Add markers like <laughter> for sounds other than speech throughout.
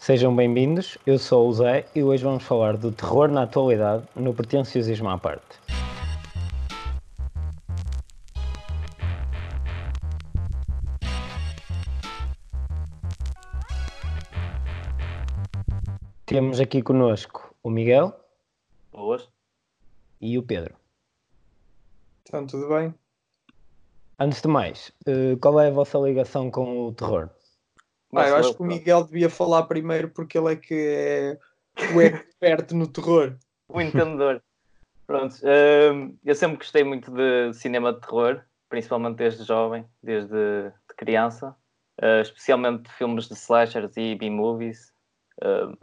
Sejam bem-vindos, eu sou o Zé e hoje vamos falar do terror na atualidade no pretenciosismo à parte. Temos aqui conosco o Miguel. Boas. E o Pedro. Então, tudo bem? Antes de mais, eh, qual é a vossa ligação com o terror? Ah, eu acho que o Miguel devia falar primeiro porque ele é que é o expert <laughs> no terror. O entendedor. Pronto, uh, eu sempre gostei muito de cinema de terror, principalmente desde jovem, desde de criança, uh, especialmente de filmes de slashers e B-movies. Uh,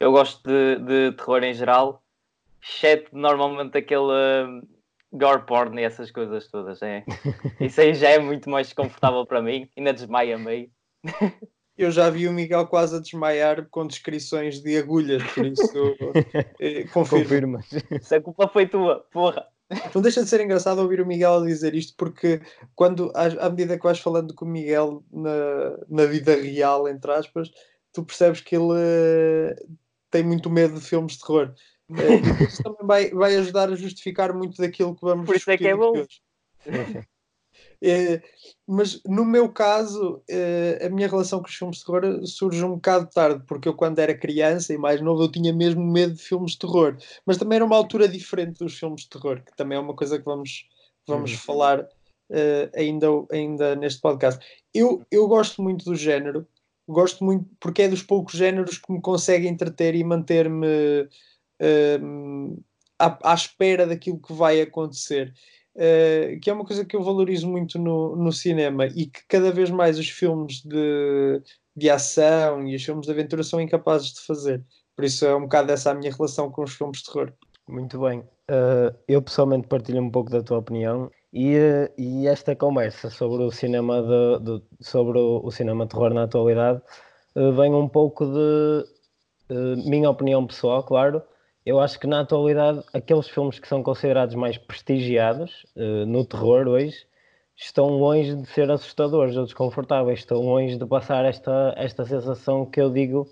eu gosto de, de, terror em geral, exceto normalmente aquele gore porn e essas coisas todas. É. <laughs> Isso aí já é muito mais confortável para mim, ainda desmaia meio. <laughs> Eu já vi o Miguel quase a desmaiar com descrições de agulhas, por isso <laughs> eh, confirmo. Se a culpa foi tua, porra. Não deixa de ser engraçado ouvir o Miguel dizer isto, porque quando, à, medida que vais falando com o Miguel na, na vida real, entre aspas, tu percebes que ele uh, tem muito medo de filmes de terror. Uh, isso também vai, vai ajudar a justificar muito daquilo que vamos Por isso é que é bom. <laughs> É, mas no meu caso, é, a minha relação com os filmes de terror surge um bocado tarde, porque eu, quando era criança e mais novo, eu tinha mesmo medo de filmes de terror. Mas também era uma altura diferente dos filmes de terror, que também é uma coisa que vamos, vamos uhum. falar uh, ainda, ainda neste podcast. Eu, eu gosto muito do género, gosto muito, porque é dos poucos géneros que me consegue entreter e manter-me uh, à, à espera daquilo que vai acontecer. Uh, que é uma coisa que eu valorizo muito no, no cinema e que cada vez mais os filmes de, de ação e os filmes de aventura são incapazes de fazer. Por isso é um bocado essa a minha relação com os filmes de terror. Muito bem. Uh, eu pessoalmente partilho um pouco da tua opinião e, uh, e esta conversa sobre o cinema de, de sobre o, o, cinema de terror na atualidade vem um pouco de minha opinião pessoal, claro, eu acho que na atualidade aqueles filmes que são considerados mais prestigiados uh, no terror hoje estão longe de ser assustadores ou desconfortáveis, estão longe de passar esta, esta sensação que eu digo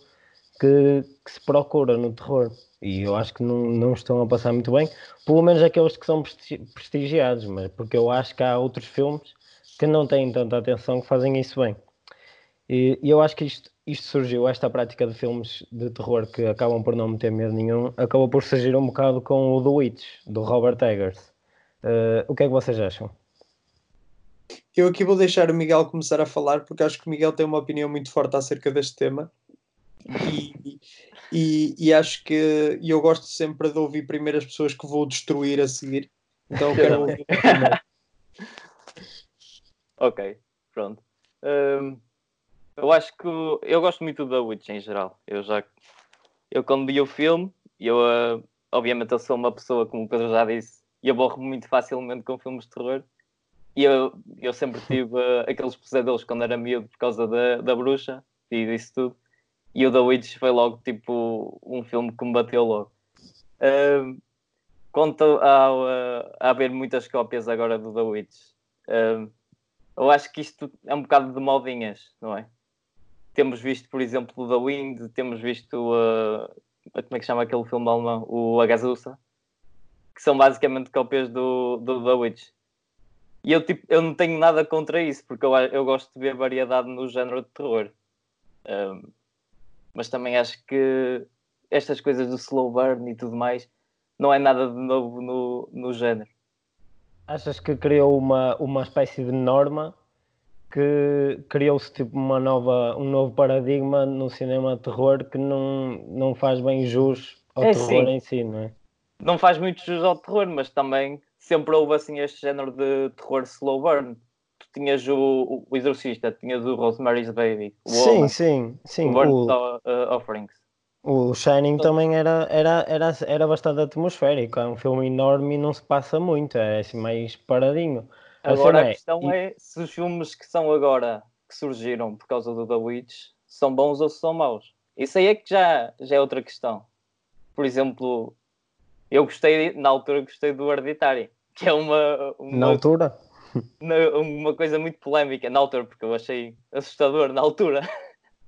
que, que se procura no terror. E eu acho que não, não estão a passar muito bem, pelo menos aqueles que são prestigiados, mas porque eu acho que há outros filmes que não têm tanta atenção que fazem isso bem. E, e eu acho que isto, isto surgiu, esta prática de filmes de terror que acabam por não meter medo nenhum, acabou por surgir um bocado com o The Witch, do Robert Eggers. Uh, o que é que vocês acham? Eu aqui vou deixar o Miguel começar a falar, porque acho que o Miguel tem uma opinião muito forte acerca deste tema. E, e, e acho que e eu gosto sempre de ouvir primeiro as pessoas que vou destruir a seguir. Então eu quero <laughs> ouvir primeiro. Ok, pronto. Um eu acho que eu gosto muito da Witch em geral. Eu já eu quando vi o filme, eu uh, obviamente eu sou uma pessoa, como o Pedro já disse, e aborro muito facilmente com filmes de terror. E eu, eu sempre <laughs> tive uh, aqueles pesadelos quando era miúdo por causa da, da bruxa e disso tudo. E o The Witch foi logo tipo um filme que me bateu logo. Uh, quanto ao, uh, a haver muitas cópias agora do The Witch, eu acho que isto é um bocado de modinhas, não é? Temos visto, por exemplo, The Wind, temos visto uh, como é que chama aquele filme alemão? O Agazusa, que são basicamente cópias do, do The Witch. E eu, tipo, eu não tenho nada contra isso, porque eu, eu gosto de ver variedade no género de terror. Um, mas também acho que estas coisas do slow burn e tudo mais não é nada de novo no, no género. Achas que criou uma, uma espécie de norma que criou-se tipo uma nova, um novo paradigma no cinema de terror que não, não faz bem jus ao é, terror sim. em si, não é? Não faz muito jus ao terror, mas também sempre houve assim este género de terror slow burn. Tu tinhas o, o Exorcista, tinhas o Rosemary's Baby, o Sim, Oma, sim, sim. O o... Uh, Offerings. O Shining então, também era, era, era, era bastante atmosférico, é um filme enorme e não se passa muito, é assim mais paradinho. Agora a, questão é... é se os filmes que são agora, que surgiram por causa do The Witch, são bons ou se são maus. Isso aí é que já, já é outra questão. Por exemplo, eu gostei, na altura gostei do Hereditário, <laughs> que é uma, uma na altura? uma coisa muito polémica, na altura, porque eu achei assustador na altura.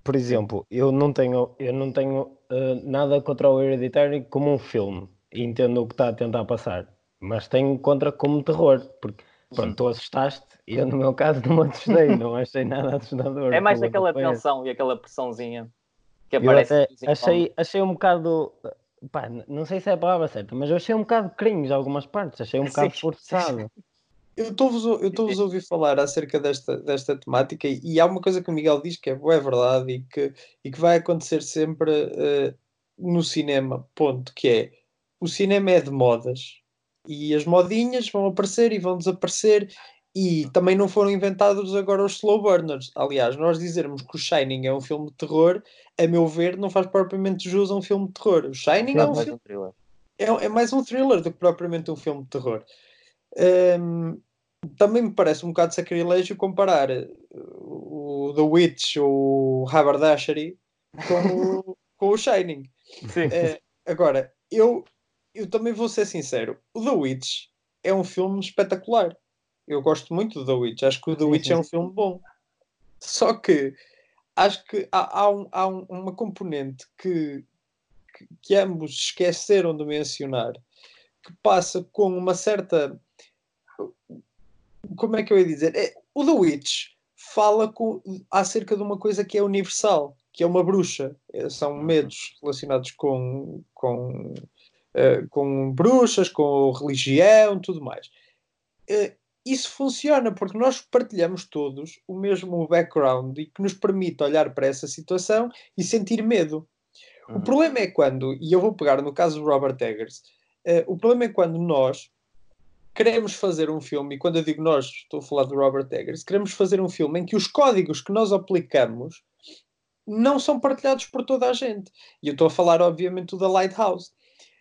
por exemplo, eu não tenho, eu não tenho uh, nada contra o Hereditary como um filme. E entendo o que está a tentar passar. Mas tenho contra como terror. Porque, pronto, tu assustaste e eu, no meu caso, não me assustei. não achei nada assustador. É mais aquela tensão e aquela pressãozinha que aparece. Eu achei, achei um bocado. Pá, não sei se é a palavra certa, mas eu achei um bocado cringe algumas partes. Achei um bocado forçado. Eu estou-vos a ouvir falar acerca desta, desta temática e, e, há uma coisa que o Miguel diz que é, é verdade e que, e que vai acontecer sempre uh, no cinema, ponto, que é o cinema é de modas e as modinhas vão aparecer e vão desaparecer e também não foram inventados agora os slow burners. Aliás, nós dizermos que o Shining é um filme de terror, a meu ver, não faz propriamente jus a um filme de terror. O Shining é, é um filme. Um é, é mais um thriller do que propriamente um filme de terror. Um, também me parece um bocado sacrilégio comparar uh, o The Witch ou o Haberdashery com, o, <laughs> com o Shining. Uh, agora, eu, eu também vou ser sincero: o The Witch é um filme espetacular. Eu gosto muito do The Witch. Acho que o The Witch é um filme bom. Só que acho que há, há, um, há um, uma componente que, que, que ambos esqueceram de mencionar que passa com uma certa como é que eu ia dizer? É, o The Witch fala com, acerca de uma coisa que é universal, que é uma bruxa. É, são uhum. medos relacionados com, com, uh, com bruxas, com religião, tudo mais. Uh, isso funciona porque nós partilhamos todos o mesmo background e que nos permite olhar para essa situação e sentir medo. Uhum. O problema é quando, e eu vou pegar no caso do Robert Eggers, uh, o problema é quando nós queremos fazer um filme, e quando eu digo nós, estou a falar do Robert Eggers, queremos fazer um filme em que os códigos que nós aplicamos não são partilhados por toda a gente. E eu estou a falar, obviamente, do da Lighthouse.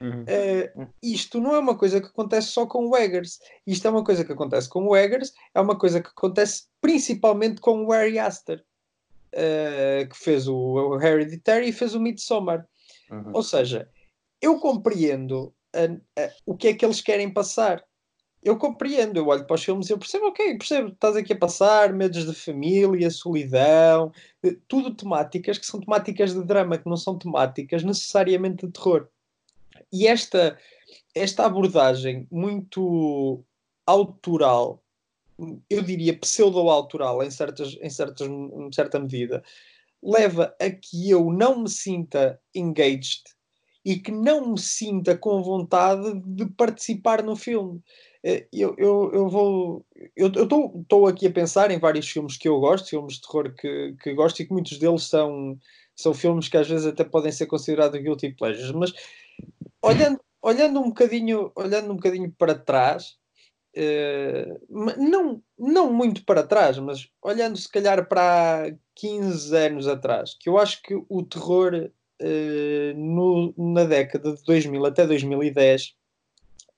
Uhum. Uh, isto não é uma coisa que acontece só com o Eggers. Isto é uma coisa que acontece com o Eggers, é uma coisa que acontece principalmente com o Harry Aster, uh, que fez o, o Hereditary e fez o Midsommar. Uhum. Ou seja, eu compreendo o que é que eles querem passar eu compreendo, eu olho para os filmes e eu percebo, ok, percebo, estás aqui a passar, medos de família, solidão, eh, tudo temáticas que são temáticas de drama, que não são temáticas necessariamente de terror. E esta, esta abordagem muito autoral, eu diria pseudo-autoral em, certas, em, certas, em certa medida, leva a que eu não me sinta engaged e que não me sinta com vontade de participar no filme. Eh, eu, eu, eu vou. Eu estou aqui a pensar em vários filmes que eu gosto, filmes de terror que, que gosto e que muitos deles são, são filmes que às vezes até podem ser considerados guilty pleasures, mas olhando, olhando, um, bocadinho, olhando um bocadinho para trás, uh, não, não muito para trás, mas olhando se calhar para 15 anos atrás, que eu acho que o terror uh, no, na década de 2000 até 2010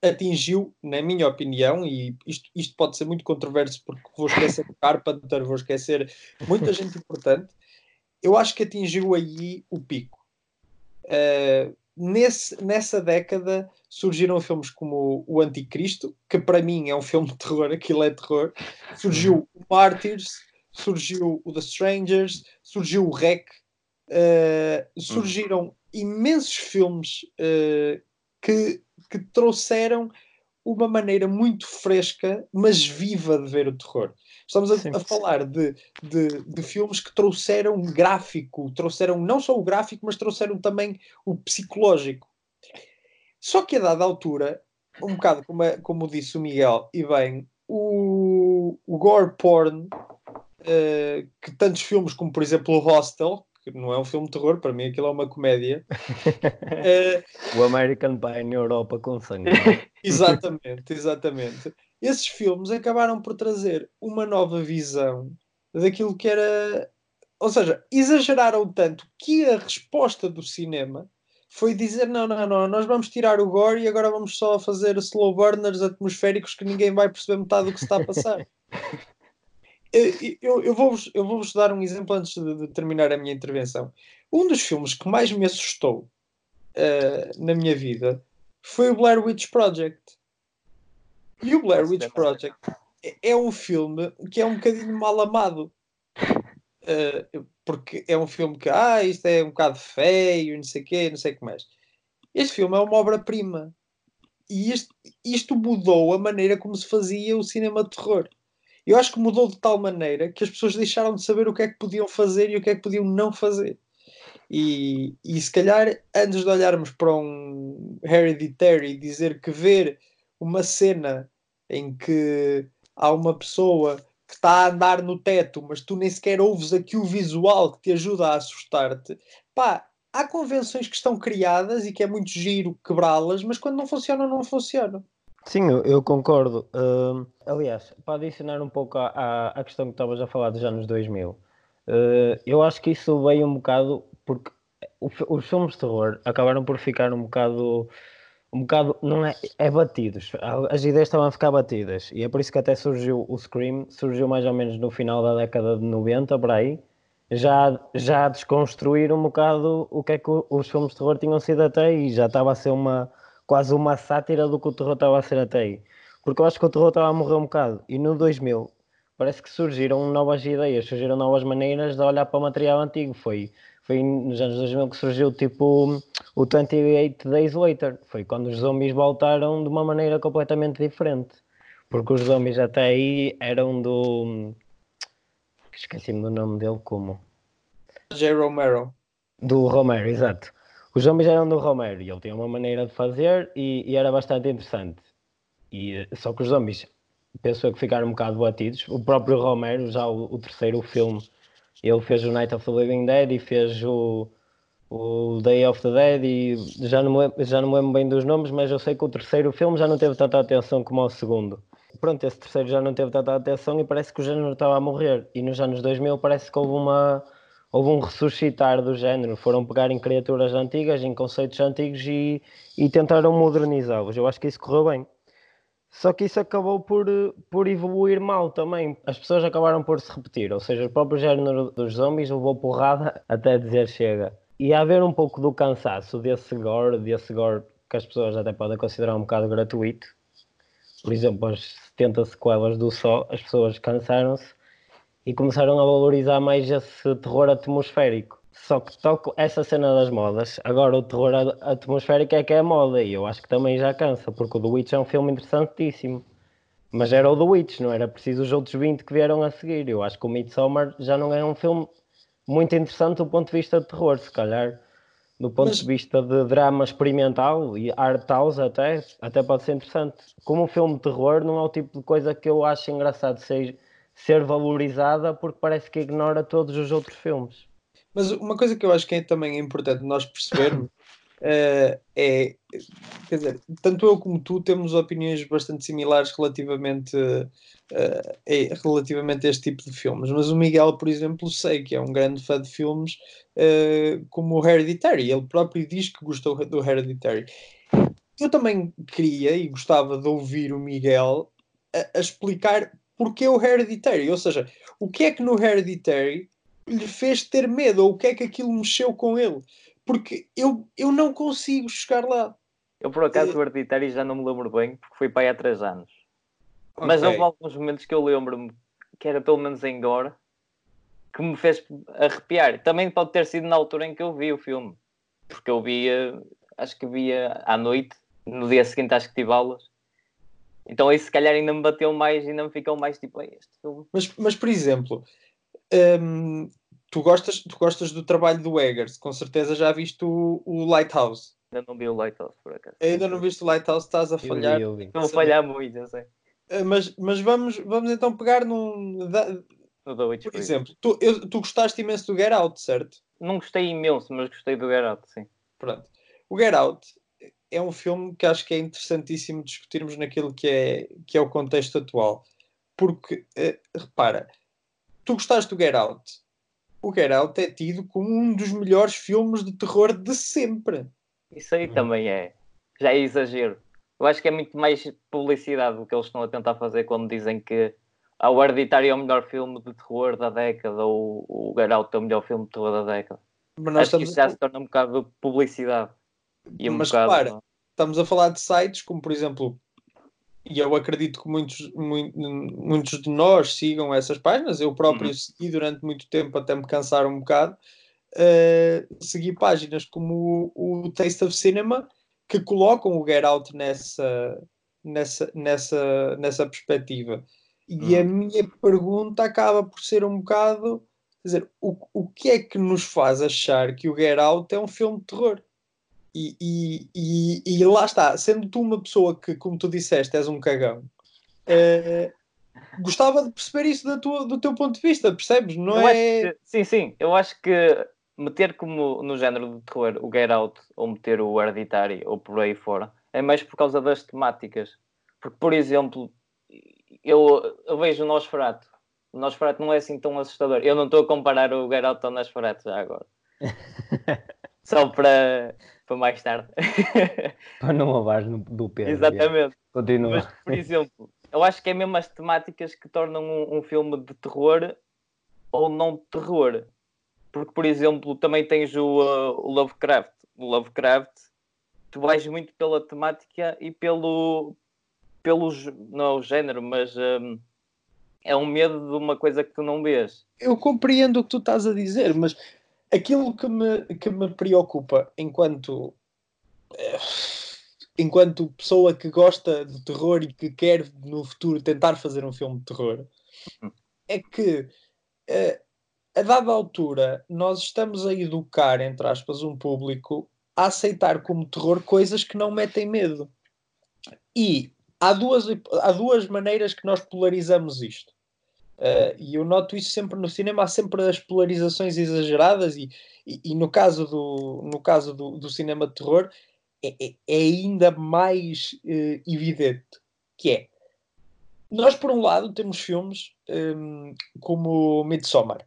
atingiu, na minha opinião, e isto, isto pode ser muito controverso porque vou esquecer Carpenter, vou esquecer muita gente importante, eu acho que atingiu aí o pico. Uh, nesse, nessa década surgiram filmes como O Anticristo, que para mim é um filme de terror, aquilo é terror. Surgiu o Martyrs, surgiu o The Strangers, surgiu o Rec. Uh, surgiram imensos filmes uh, que que trouxeram uma maneira muito fresca, mas viva de ver o terror. Estamos a, a falar de, de, de, filmes que trouxeram gráfico, trouxeram não só o gráfico, mas trouxeram também o psicológico. Só que a dada altura, um bocado como, como disse o Miguel, e bem, o, o gore porn, uh, que tantos filmes como, por exemplo, o Hostel, que não é um filme de terror, para mim aquilo é uma comédia. <laughs> o American Pie na Europa com sangue. <laughs> exatamente, exatamente. Esses filmes acabaram por trazer uma nova visão daquilo que era. Ou seja, exageraram tanto que a resposta do cinema foi dizer: não, não, não, nós vamos tirar o gore e agora vamos só fazer slow burners atmosféricos que ninguém vai perceber metade do que se está a passar. <laughs> eu, eu vou-vos eu vou dar um exemplo antes de, de, terminar a minha intervenção. Um dos filmes que mais me assustou uh, na minha vida foi o Blair Witch Project. E o Blair Witch Project é, é um filme que é um bocadinho mal amado. uh, <laughs> porque é um filme que, ah, isto é um bocado feio, não sei o quê, não sei o que mais. Este filme é uma obra-prima. E isto, isto mudou a maneira como se fazia o cinema de terror. Eu acho que mudou de tal maneira que as pessoas deixaram de saber o que é que podiam fazer e o que é que podiam não fazer. E, e se calhar, antes de olharmos para um Hereditary e dizer que ver uma cena em que há uma pessoa que está a andar no teto, mas tu nem sequer ouves aqui o visual que te ajuda a assustar-te, pá, há convenções que estão criadas e que é muito giro quebrá-las, mas quando não funcionam, não funcionam. Sim, eu, concordo. Uh, aliás, para adicionar um pouco à, questão que estavas a falar dos anos 2000, uh, eu acho que isso veio um bocado porque os filmes de terror acabaram por ficar um bocado um bocado, não é, é batidos. As ideias estavam a ficar batidas. E é por isso que até surgiu o Scream, surgiu mais ou menos no final da década de 90, por aí, já, já a desconstruir um bocado o que é que os filmes de terror tinham sido até aí. Já estava a ser uma, quase uma sátira do que o terror estava a ser até aí. Porque eu acho que o terror estava a morrer um bocado. E no 2000, parece que surgiram novas ideias, surgiram novas maneiras de olhar para o material antigo. Foi foi nos anos 2000 que surgiu tipo o 28 Days Later. Foi quando os zombies voltaram de uma maneira completamente diferente. Porque os zombies até aí eram do. Esqueci-me do nome dele como. J. Romero. Do Romero, exato. Os zombies eram do Romero e ele tinha uma maneira de fazer e, e era bastante interessante. E, só que os zombies, penso que ficaram um bocado batidos. O próprio Romero, já o, o terceiro filme ele fez o Night of the Living Dead e fez o, o Day of the Dead e já não, me, já não me lembro bem dos nomes, mas eu sei que o terceiro filme já não teve tanta atenção como o segundo. Pronto, esse terceiro já não teve tanta atenção e parece que o género estava a morrer. E nos anos 2000 parece que houve uma houve um ressuscitar do género. Foram pegar em criaturas antigas, em conceitos antigos e, e tentaram modernizá-los. Eu acho que isso correu bem. Só que isso acabou por, por evoluir mal também. As pessoas acabaram por se repetir, ou seja, o próprio género dos zombies levou porrada <laughs> até dizer chega. E a haver um pouco do cansaço desse gore, desse gore que as pessoas até podem considerar um bocado gratuito. Por exemplo, as 70 sequelas do Só, as pessoas cansaram-se e começaram a valorizar mais esse terror atmosférico. Só que toco essa cena das modas. Agora o terror atmosférico é que é a moda e eu acho que também já cansa, porque o The Witch é um filme interessantíssimo. Mas era o The Witch, não era preciso os outros 20 que vieram a seguir. Eu acho que o Midsommar já não é um filme muito interessante do ponto de vista de terror, se calhar. Do ponto Mas... de vista de drama experimental e art house até, até pode ser interessante. Como um filme de terror não é o tipo de coisa que eu acho engraçado ser, ser valorizada porque parece que ignora todos os outros filmes. Mas uma coisa que eu acho que é também importante nós percebermos uh, <laughs> é, quer dizer, tanto eu como tu temos opiniões bastante similares relativamente, uh, é, relativamente a este tipo de filmes, mas o Miguel, por exemplo, sei que é um grande fã de filmes uh, como o Hereditary, ele próprio diz que gostou do Hereditary. Eu também queria e gostava de ouvir o Miguel a, a explicar porque o Hereditary, ou seja, o que é que no Hereditary lhe fez ter medo, ou o que é que aquilo mexeu com ele. Porque eu, eu não consigo chegar lá. Eu, por acaso, é... o Hereditário já não me lembro bem, porque foi para aí há três anos. Okay. Mas houve alguns momentos que eu lembro-me, que era pelo menos em Gore, que me fez arrepiar. Também pode ter sido na altura em que eu vi o filme. Porque eu via, acho que via à noite, no dia seguinte acho que tive aulas. Então isso se calhar ainda me bateu mais, ainda me ficou mais tipo, este filme. Mas, mas por exemplo, um, tu, gostas, tu gostas do trabalho do Eggers, com certeza já viste o, o Lighthouse. Ainda não vi o Lighthouse, por acaso. Ainda não viste o Lighthouse, estás a falhar. Eu a falhar muito, eu sei. Uh, mas, mas vamos, vamos então pegar num. Da, por exemplo, tu, eu, tu gostaste imenso do Get Out, certo? Não gostei imenso, mas gostei do Get Out, sim. Pronto. O Get Out é um filme que acho que é interessantíssimo discutirmos naquilo que é, que é o contexto atual. Porque, uh, repara, tu gostaste do Get Out. O Get Out é tido como um dos melhores filmes de terror de sempre. Isso aí também é. Já é exagero. Eu acho que é muito mais publicidade do que eles estão a tentar fazer quando dizem que o Hereditário é o melhor filme de terror da década ou o Get Out é o melhor filme de terror da década. Acho que isso já se torna um bocado de publicidade. E um Mas bocado... estamos a falar de sites como, por exemplo, e eu acredito que muitos, muitos de nós sigam essas páginas, eu próprio uhum. segui durante muito tempo até me cansar um bocado, uh, segui páginas como o, o, Taste of Cinema que colocam o Get Out nessa, nessa, nessa, nessa perspectiva. E a uhum. minha pergunta acaba por ser um bocado quer dizer, o, o que é que nos faz achar que o Get Out é um filme de terror? E, e, e, e, lá está, sendo tu uma pessoa que, como tu disseste, és um cagão, eh, gostava de perceber isso da tua, do teu ponto de vista, percebes? Não eu é. Que, sim, sim, eu acho que meter como no género de terror o Get Out ou meter o Hereditário ou por aí fora é mais por causa das temáticas. Porque, por exemplo, eu, eu vejo o Nosferatu. O Nosferatu não é assim tão assustador. Eu não estou a comparar o Get Out ao Nosferatu já agora. <laughs> Só para para mais tarde. <laughs> para não lavar no, do peso. Exatamente. Continua. Mas, por exemplo, eu acho que é mesmo as temáticas que tornam um, um filme de terror ou não de terror. Porque, por exemplo, também tens o, uh, o Lovecraft. O Lovecraft, tu vais muito pela temática e pelo, pelo não o género, mas um, é um medo de uma coisa que tu não vês. Eu compreendo o que tu estás a dizer, mas aquilo que me, que me preocupa enquanto eh, enquanto pessoa que gosta de terror e que quer no futuro tentar fazer um filme de terror é que eh, a dada altura nós estamos a educar entre aspas um público a aceitar como terror coisas que não metem medo. E há duas, há duas maneiras que nós polarizamos isto Uh, e eu noto isso sempre no cinema, há sempre as polarizações exageradas, e, e, e no caso do, no caso do, do cinema de terror é, é, é ainda mais uh, evidente, que é. Nós por um lado temos filmes um, como Midsommar,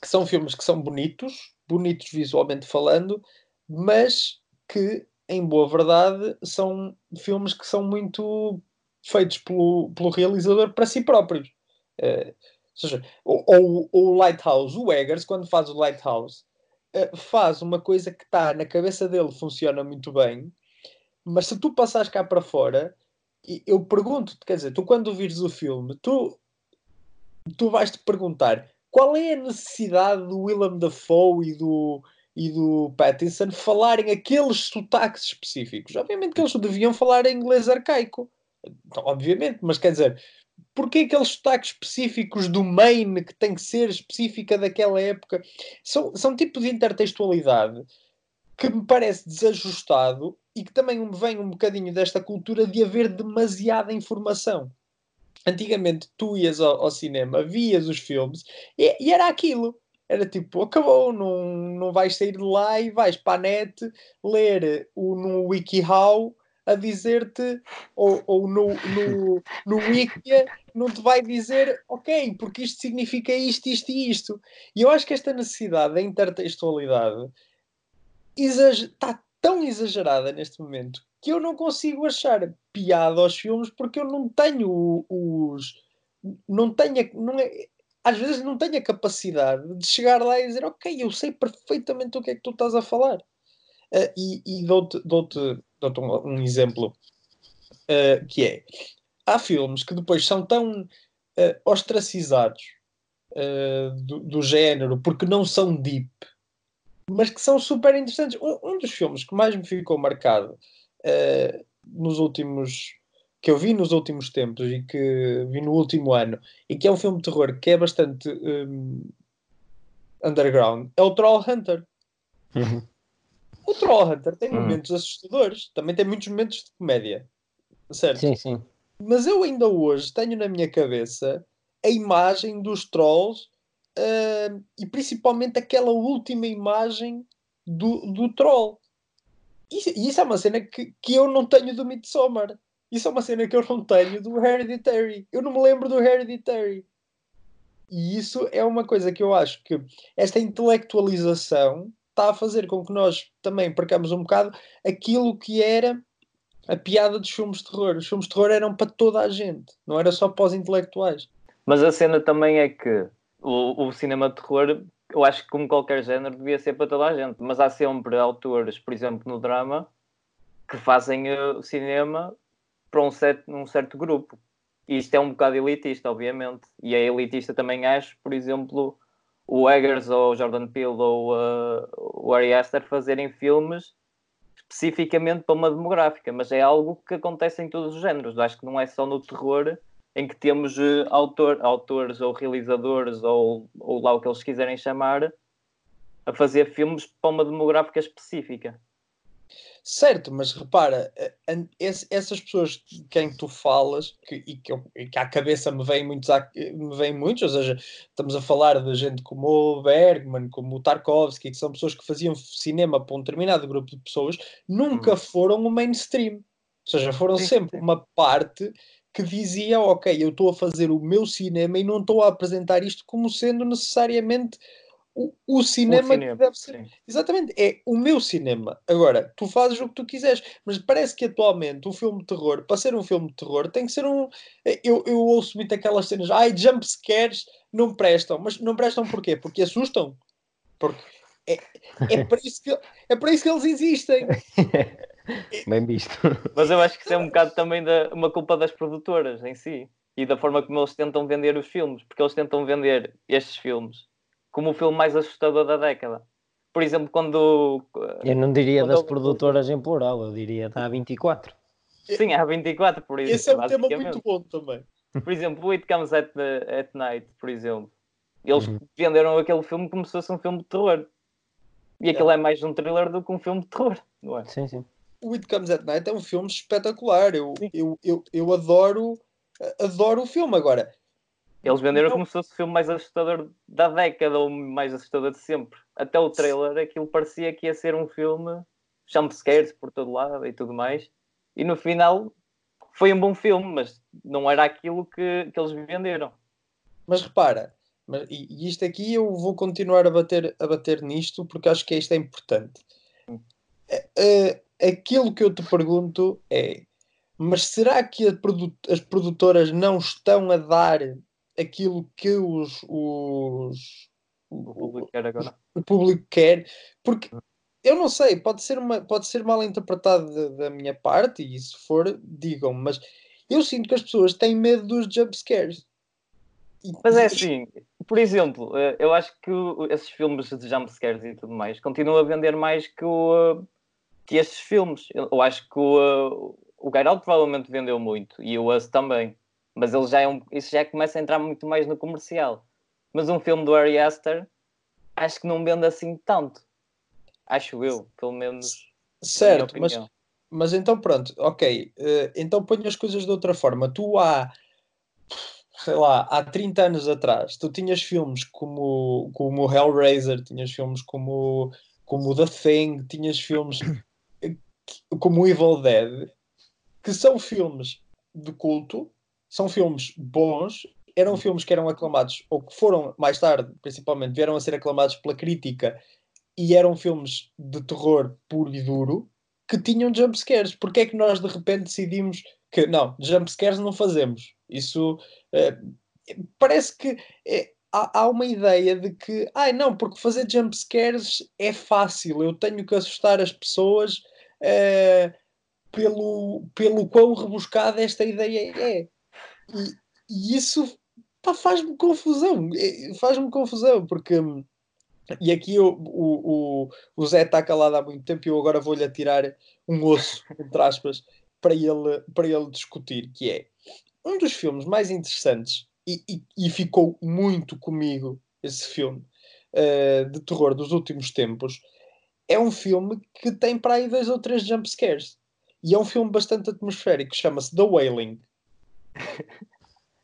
que são filmes que são bonitos, bonitos visualmente falando, mas que em boa verdade são filmes que são muito feitos pelo, pelo realizador para si próprios Uh, ou seja, o, o, Lighthouse, o Eggers, quando faz o Lighthouse, uh, faz uma coisa que está na cabeça dele, funciona muito bem, mas se tu passares cá para fora, eu pergunto-te, quer dizer, tu quando vires o filme, tu, tu vais-te perguntar qual é a necessidade do Willem Dafoe e do, e do Pattinson falarem aqueles sotaques específicos. Obviamente que eles deviam falar em inglês arcaico. Obviamente, mas quer dizer, porque aqueles sotaques específicos do Maine que tem que ser específica daquela época são, são tipo de intertextualidade que me parece desajustado e que também me vem um bocadinho desta cultura de haver demasiada informação. Antigamente tu ias ao, ao cinema, vias os filmes e, e, era aquilo. Era tipo, acabou, não, não vais sair de lá e vais para a net ler o, no WikiHow a dizer-te, ou, ou no, no, no Wikia, não te vai dizer, ok, porque isto significa isto, isto e isto. E eu acho que esta necessidade da intertextualidade está tão exagerada neste momento que eu não consigo achar piada aos filmes porque eu não tenho os. Não tenho. Não é, às vezes não tenho a capacidade de chegar lá e dizer, ok, eu sei perfeitamente o que é que tu estás a falar. Uh, e e dou-te dou dou um, um, exemplo uh, que é há filmes que depois são tão uh, ostracizados do, do, género porque não são deep, mas que são super interessantes. Um, um dos filmes que mais me ficou marcado nos últimos que eu vi nos últimos tempos e que vi no último ano e que é um filme de terror que é bastante um, underground é o Troll Hunter. Uhum. O Trollhunter tem hum. momentos assustadores, também tem muitos momentos de comédia, certo? Sim, sim. Mas eu ainda hoje tenho na minha cabeça a imagem dos trolls uh, e principalmente aquela última imagem do, do troll. E isso é uma cena que, que eu não tenho do Midsommar. Isso é uma cena que eu não tenho do Hereditary. Eu não me lembro do Hereditary. E isso é uma coisa que eu acho que esta intelectualização está a fazer com que nós também percamos um bocado aquilo que era a piada dos filmes de terror. Os filmes de terror eram para toda a gente, não era só para os intelectuais. Mas a cena também é que o, o cinema de terror, eu acho que como qualquer género, devia ser para toda a gente. Mas há sempre autores, por exemplo, no drama, que fazem uh, cinema para um certo, um certo grupo. E isto é um bocado elitista, obviamente. E é elitista também, acho, por exemplo, o Eggers ou o Jordan Peele ou uh, o Ari Aster fazerem filmes especificamente para uma demográfica, mas é algo que acontece em todos os géneros. Acho que não é só no terror em que temos uh, autor, autores ou realizadores ou, ou lá o que eles quiserem chamar a fazer filmes para uma demográfica específica. Certo, mas repara, essas pessoas de quem tu falas, que, e, que eu, e que à cabeça me vêm muitos, me vêm muitos, ou seja, estamos a falar de gente como o Bergman, como o Tarkovsky, que são pessoas que faziam cinema para um determinado grupo de pessoas, nunca hum. foram o mainstream. Ou seja, foram sempre uma parte que dizia, ok, eu estou a fazer o meu cinema e não estou a apresentar isto como sendo necessariamente o, o cinema, cinema, que deve ser. Sim. Exatamente, é o meu cinema. Agora, tu fazes o que tu quiseres, mas parece que atualmente o filme de terror, para ser um filme de terror, tem que ser um. Eu, eu ouço muito aquelas cenas, ai, jump scares não prestam, mas não prestam porquê? Porque assustam. Porque é, é, <laughs> para, isso que, é para isso que eles existem. <laughs> Bem visto. Mas eu acho que isso é um bocado também da, uma culpa das produtoras em si e da forma como eles tentam vender os filmes, porque eles tentam vender estes filmes como o filme mais assustador da década. Por exemplo, quando. Eu não diria das eu... produtoras em plural, eu diria da A24. Sim, a A24, por exemplo. Esse é um tema muito bom também. Por exemplo, o It Comes at, the, at Night, por exemplo. Eles uhum. venderam aquele filme como se fosse um filme de terror. E é. aquilo é mais um thriller do que um filme de terror, não é? Sim, sim. O It Comes at Night é um filme espetacular. Eu, eu, eu, eu adoro, adoro o filme. Agora, eles venderam então, como se fosse o filme mais assustador da década ou mais assustador de sempre. Até o trailer, aquilo parecia que ia ser um filme jumpscares por todo lado e tudo mais. E no final foi um bom filme, mas não era aquilo que, que eles venderam. Mas repara, mas, e isto aqui eu vou continuar a bater, a bater nisto porque acho que isto é importante. É, é, aquilo que eu te pergunto é: mas será que as produtoras não estão a dar aquilo que os, os o público quer agora. O público quer, porque eu não sei, pode ser, uma, pode ser mal interpretado da, minha parte, e se for, digam mas eu sinto que as pessoas têm medo dos jumpscares. Mas é assim, por exemplo, eh, eu acho que esses filmes de jumpscares e tudo mais continuam a vender mais que, o, que estes filmes. Eu acho que o, o Get Out provavelmente vendeu muito e o Us também. Mas ele já é um, isso já começa a entrar muito mais no comercial. Mas um filme do Ari Aster acho que não vende assim tanto. Acho eu, pelo menos. Certo, mas, mas então pronto, ok. Uh, então ponho as coisas de outra forma. Tu há, sei lá, há 30 anos atrás, tu tinhas filmes como, como Hellraiser, tinhas filmes como, como The Thing, tinhas filmes <coughs> como Evil Dead, que são filmes de culto são filmes bons, eram filmes que eram aclamados, ou que foram mais tarde, principalmente, vieram a ser aclamados pela crítica e eram filmes de terror puro e duro que tinham jumpscares. Porquê é que nós de repente decidimos que não, jumpscares não fazemos? Isso é, parece que é, há, há, uma ideia de que, ai ah, não, porque fazer jumpscares é fácil, eu tenho que assustar as pessoas é, pelo, pelo quão rebuscada esta ideia é. E, e isso faz-me confusão. Faz-me confusão, porque. E aqui o, o, o Zé está calado há muito tempo e eu agora vou-lhe atirar um osso, entre aspas, para ele, para ele discutir, que é um dos filmes mais interessantes e, e, e ficou muito comigo esse filme uh, de terror dos últimos tempos. É um filme que tem para aí dois ou três jumpscares. E é um filme bastante atmosférico, chama-se The Wailing.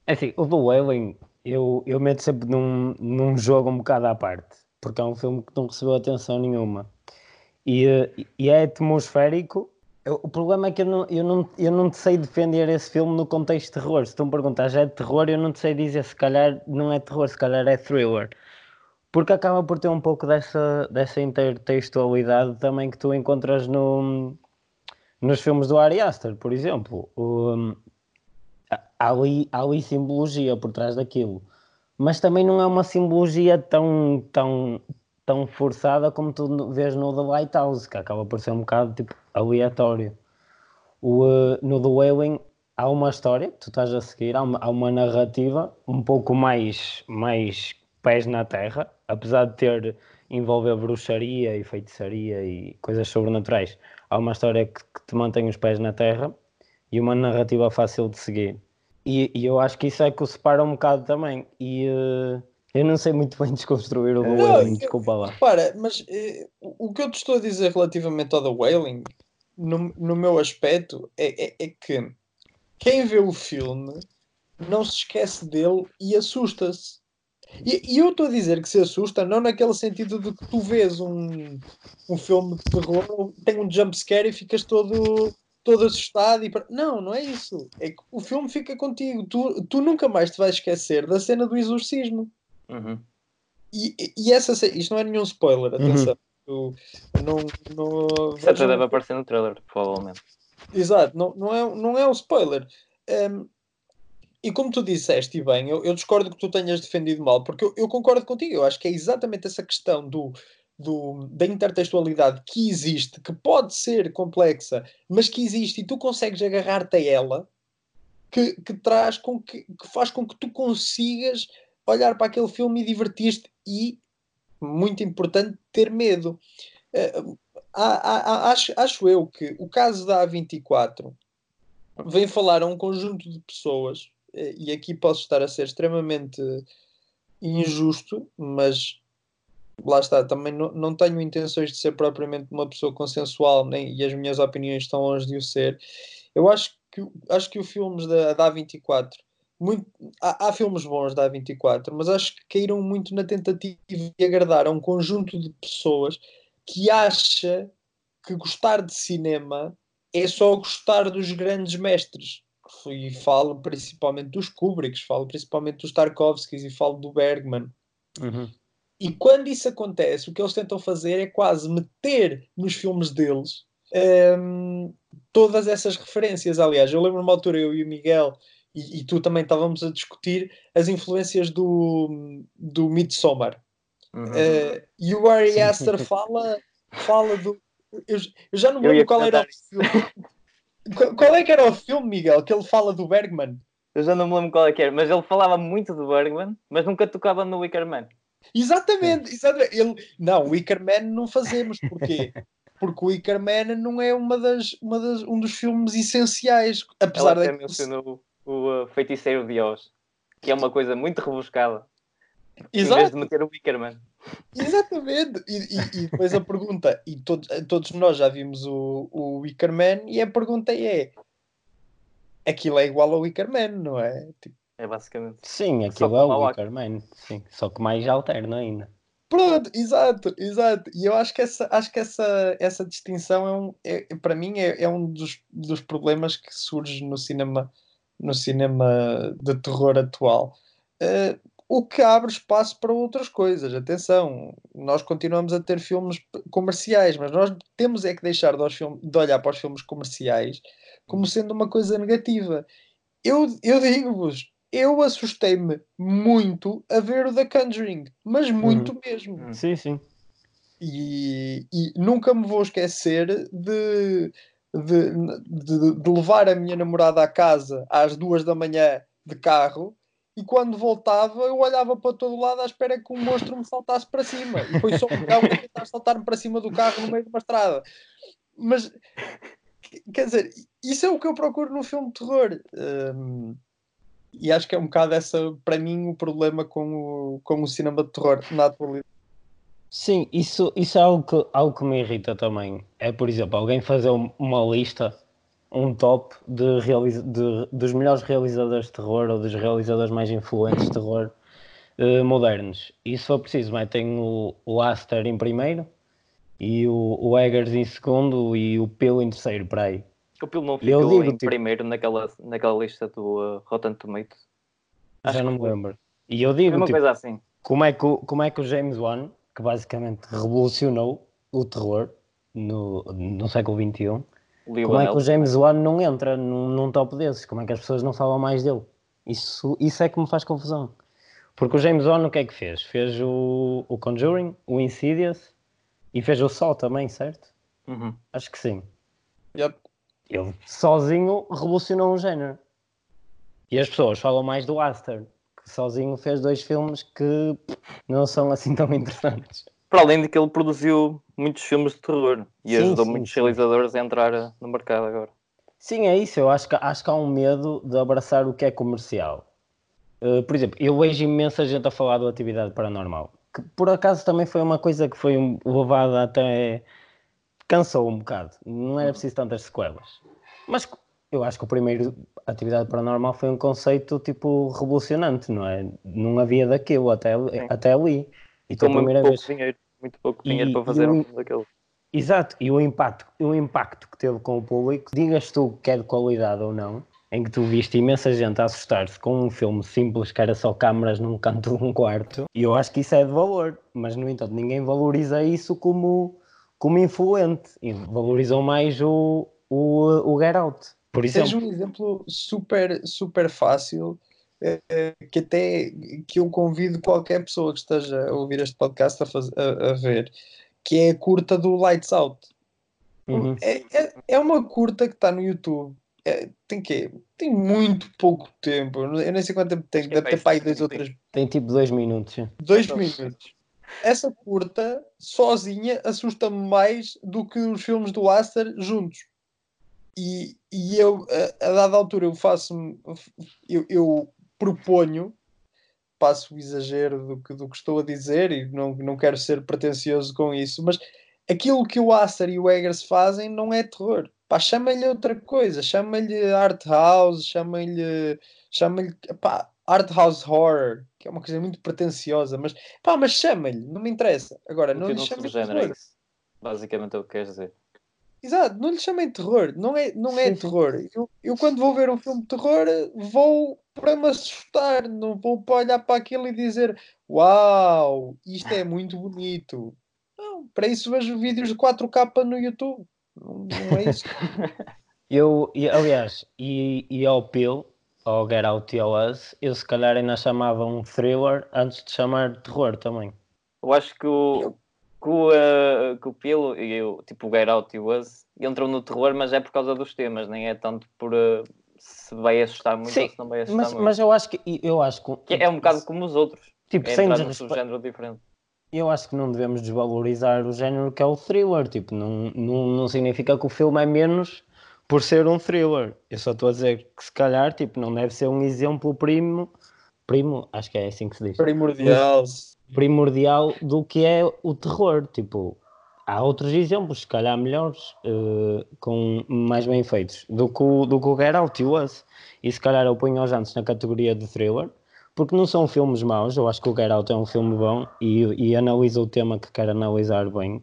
É assim, o do Wailing eu, eu meto sempre num, num jogo um bocado à parte, porque é um filme que não recebeu atenção nenhuma. E, e é atmosférico. o problema é que eu não, eu, não, eu não sei defender esse filme no contexto de terror. Se tu me perguntas, é de terror, eu não te sei dizer se calhar não é terror, se calhar é thriller. Porque acaba por ter um pouco dessa, dessa intertextualidade também que tu encontras no, nos filmes do Ari Aster, por exemplo. Há ali, há ali simbologia por trás daquilo. Mas também não é uma simbologia tão, tão, tão forçada como tu vês no The Lighthouse, que acaba por ser um bocado tipo, aleatório. O, uh, no The Wailing há uma história que tu estás a seguir, há uma, há uma narrativa um pouco mais, mais pés na terra, apesar de ter envolver bruxaria e feitiçaria e coisas sobrenaturais. Há uma história que, que te mantém os pés na terra e uma narrativa fácil de seguir. E, e eu acho que isso é que o separa um bocado também. E uh, eu não sei muito <laughs> bem desconstruir o The Wailing, desculpa lá. Para, mas uh, o que eu te estou a dizer relativamente ao The Wailing, no, no meu aspecto, é, é, é que quem vê o filme não se esquece dele e assusta-se. E, e, eu estou a dizer que se assusta, não naquele sentido de que tu vês um, um filme de terror, tem um jump scare e ficas todo, todo assustado. E... Não, não é isso. É que o filme fica contigo. Tu, tu nunca mais te vais esquecer da cena do exorcismo. Uhum. E, e essa isto não é nenhum spoiler, uhum. atenção. Uhum. não, não, Isso até deve aparecer no trailer, provavelmente. Exato, não, não, é, não é um spoiler. Um, e como tu disseste, e bem, eu, eu, discordo que tu tenhas defendido mal, porque eu, eu, concordo contigo. Eu acho que é exatamente essa questão do, do, da intertextualidade que existe, que pode ser complexa, mas que existe e tu consegues agarrar-te a ela, que, que traz com que, que faz com que tu consigas olhar para aquele filme e divertir-te e, muito importante, ter medo. Uh, acho, acho eu que o caso da A24 vem falar a um conjunto de pessoas e aqui posso estar a ser extremamente injusto, mas lá está, também não, não tenho intenções de ser propriamente uma pessoa consensual, nem, e as minhas opiniões estão longe de o ser. Eu acho que, acho que os filmes da, da A24, muito, há, há filmes bons da A24, mas acho que caíram muito na tentativa de agradar a um conjunto de pessoas que acha que gostar de cinema é só gostar dos grandes mestres e falo principalmente dos Kubricks, falo principalmente dos Tarkovskis e falo do Bergman. Uhum. E quando isso acontece, o que eles tentam fazer é quase meter nos filmes deles um, todas essas referências. Aliás, eu lembro uma altura, eu e o Miguel e, e, tu também estávamos a discutir as influências do, do Midsommar. Uhum. Uh, e o Ari Aster fala, fala do. Eu, eu já não me lembro qual era o filme. Qual é que era o filme, Miguel, que ele fala do Bergman? Eu já não me lembro qual é que era, mas ele falava muito do Bergman, mas nunca tocava no Wickerman. Exatamente, exatamente. Ele, não, o Wickerman não fazemos. Porquê? <laughs> Porque o Wickerman não é uma das, uma das, um dos filmes essenciais. Apesar Ela até mencionou o, o uh, Feiticeiro de Oz, que é uma coisa muito rebuscada. Exato. Em vez de meter o Wickerman. Exatamente. E, e, e, depois a pergunta, e todos, todos nós já vimos o, o Wickerman, e a pergunta é: aquilo é igual ao Wickerman, não é? Tipo, é basicamente. Sim, aquilo é o Wickerman, sim. Só que mais alterno ainda. Pronto, exato, exato. E eu acho que essa, acho que essa, essa distinção é um, é, para mim é, é um dos, dos problemas que surge no cinema, no cinema de terror atual. Uh, o que abre espaço para outras coisas. Atenção, nós continuamos a ter filmes comerciais, mas nós temos é que deixar de, filmes, de olhar para os filmes comerciais como sendo uma coisa negativa. Eu, eu digo-vos, eu assustei-me muito a ver o The Conjuring, mas muito uhum. mesmo. Hum. Sim, sim. E, e, nunca me vou esquecer de, de, de, de levar a minha namorada à casa às duas da manhã de carro e quando voltava eu olhava para todo lado à espera que um monstro me saltasse para cima e foi só um cão a tentar saltar-me para cima do carro no meio de uma estrada mas quer dizer, isso é o que eu procuro no filme de terror um, e acho que é um bocado essa para mim o problema com o, com o cinema de terror na atualidade Sim, isso, isso é algo que, algo que me irrita também. É, por exemplo, alguém fazer uma lista um top de, de, dos melhores realizadores de terror ou dos realizadores mais influentes de terror uh, modernos. E se for preciso, metem o, o Aster em primeiro e o, o Eggers em segundo e o Pilo em terceiro, para aí. O Pilo não ficou digo, em tipo, primeiro naquela, naquela lista do uh, Rotten Tomatoes? Já não me lembro. E eu digo, uma tipo, coisa assim. como, é que, como é que o James Wan, que basicamente revolucionou o terror no, no século XXI, como é que o James Wan não entra num, num, top desses? Como é que as pessoas não falam mais dele? Isso, isso é que me faz confusão. Porque o James Wan o que é que fez? Fez o, o Conjuring, o Insidious e fez o Sol também, certo? Uhum. Acho que sim. Yep. Ele sozinho revolucionou um género. E as pessoas falam mais do Aster, que sozinho fez dois filmes que não são assim tão interessantes. Para além de que ele produziu muitos filmes de terror e Sim, ajudou sim, muitos sim. realizadores a entrar no mercado agora. Sim, é isso. Eu acho que, acho que há um medo de abraçar o que é comercial. Uh, por exemplo, eu vejo imensa gente a falar do Atividade Paranormal, que por acaso também foi uma coisa que foi levada até. Cansou um bocado. Não era preciso tantas sequelas. Mas eu acho que o primeiro Atividade Paranormal foi um conceito tipo revolucionante, não é? Não havia daquilo até, Sim. até ali. E Com a muito primeira pouco vez. dinheiro, muito pouco E- dinheiro para e fazer o- um daquele. Exato, e o impacto, o impacto que teve com o público, digas tu que é de qualidade ou não, em que tu viste imensa gente a assustar-se com um filme simples que era só câmaras num canto de um quarto, e eu acho que isso é de valor, mas no entanto ninguém valoriza isso como, como influente, e valorizam mais o, o, o Get Out, por Seja exemplo. um exemplo super, super fácil eh, eh, que até que eu convido qualquer pessoa que esteja a ouvir este podcast a, faz- a- a ver, que é a curta do Lights Out. Uhum. É, é, é uma curta que está no YouTube. É, tem quê? Tem muito pouco tempo. Eu nem sei quanto tempo tem. Que é Deve para ter para aí dois 50 ou três Tem tipo dois minutos. dois minutos. Essa curta, sozinha, assusta-me mais do que os filmes do Aster juntos. E, e eu, a, a dada altura, eu faço eu, eu proponho, passo o exagero do que, do que estou a dizer e não, não quero ser pretencioso com isso, mas aquilo que o Aster e o Eggers fazem não é terror. Pá, chama-lhe outra coisa, chama-lhe art house, chama-lhe chama-lhe pá, art house horror, que é uma coisa muito pretenciosa, mas pá, mas chama-lhe, não me interessa. Agora, não Não lhe chamem subgénero, é terror. Basicamente é o que queres dizer. Exato, não lhe chamem terror, não é, não é terror. Eu, eu quando vou ver um filme de terror vou para me assustar, não vou para olhar para aquilo e dizer uau, isto é muito bonito. Não, para isso vejo vídeos de 4K no YouTube. Não, não é isso. <laughs> Eu, aliás, e, e ao Peel, ao Get Out e ao Us, eu se calhar ainda chamava um thriller antes de chamar de terror também. Eu acho que o, que o, eh, que o Pilo e o, tipo, o Get Out e o Us entram no terror, mas é por causa dos temas, nem é tanto por eh, se vai assustar muito Sim, ou se não vai assustar Mas, muito. mas eu acho que eu acho que, Que é um bocado como os outros. tipo, É sem entrar num desrespe- subgénero diferente. eu acho que não devemos desvalorizar o género que é o thriller. Tipo, não, não, não significa que o filme é menos por ser um thriller. Eu só estou a dizer que se calhar tipo, não deve ser um exemplo primo, primo, acho que é assim que se diz. Primordial. primordial do que é o terror. Tipo, há outros exemplos, se calhar melhores, eh, com mais bem feitos, do que o, do que o Get Out e o Us. E se calhar eu ponho os antes na categoria de thriller, porque não são filmes maus. Eu acho que o Get Out é um filme bom e, e analisa o tema que quer analisar bem.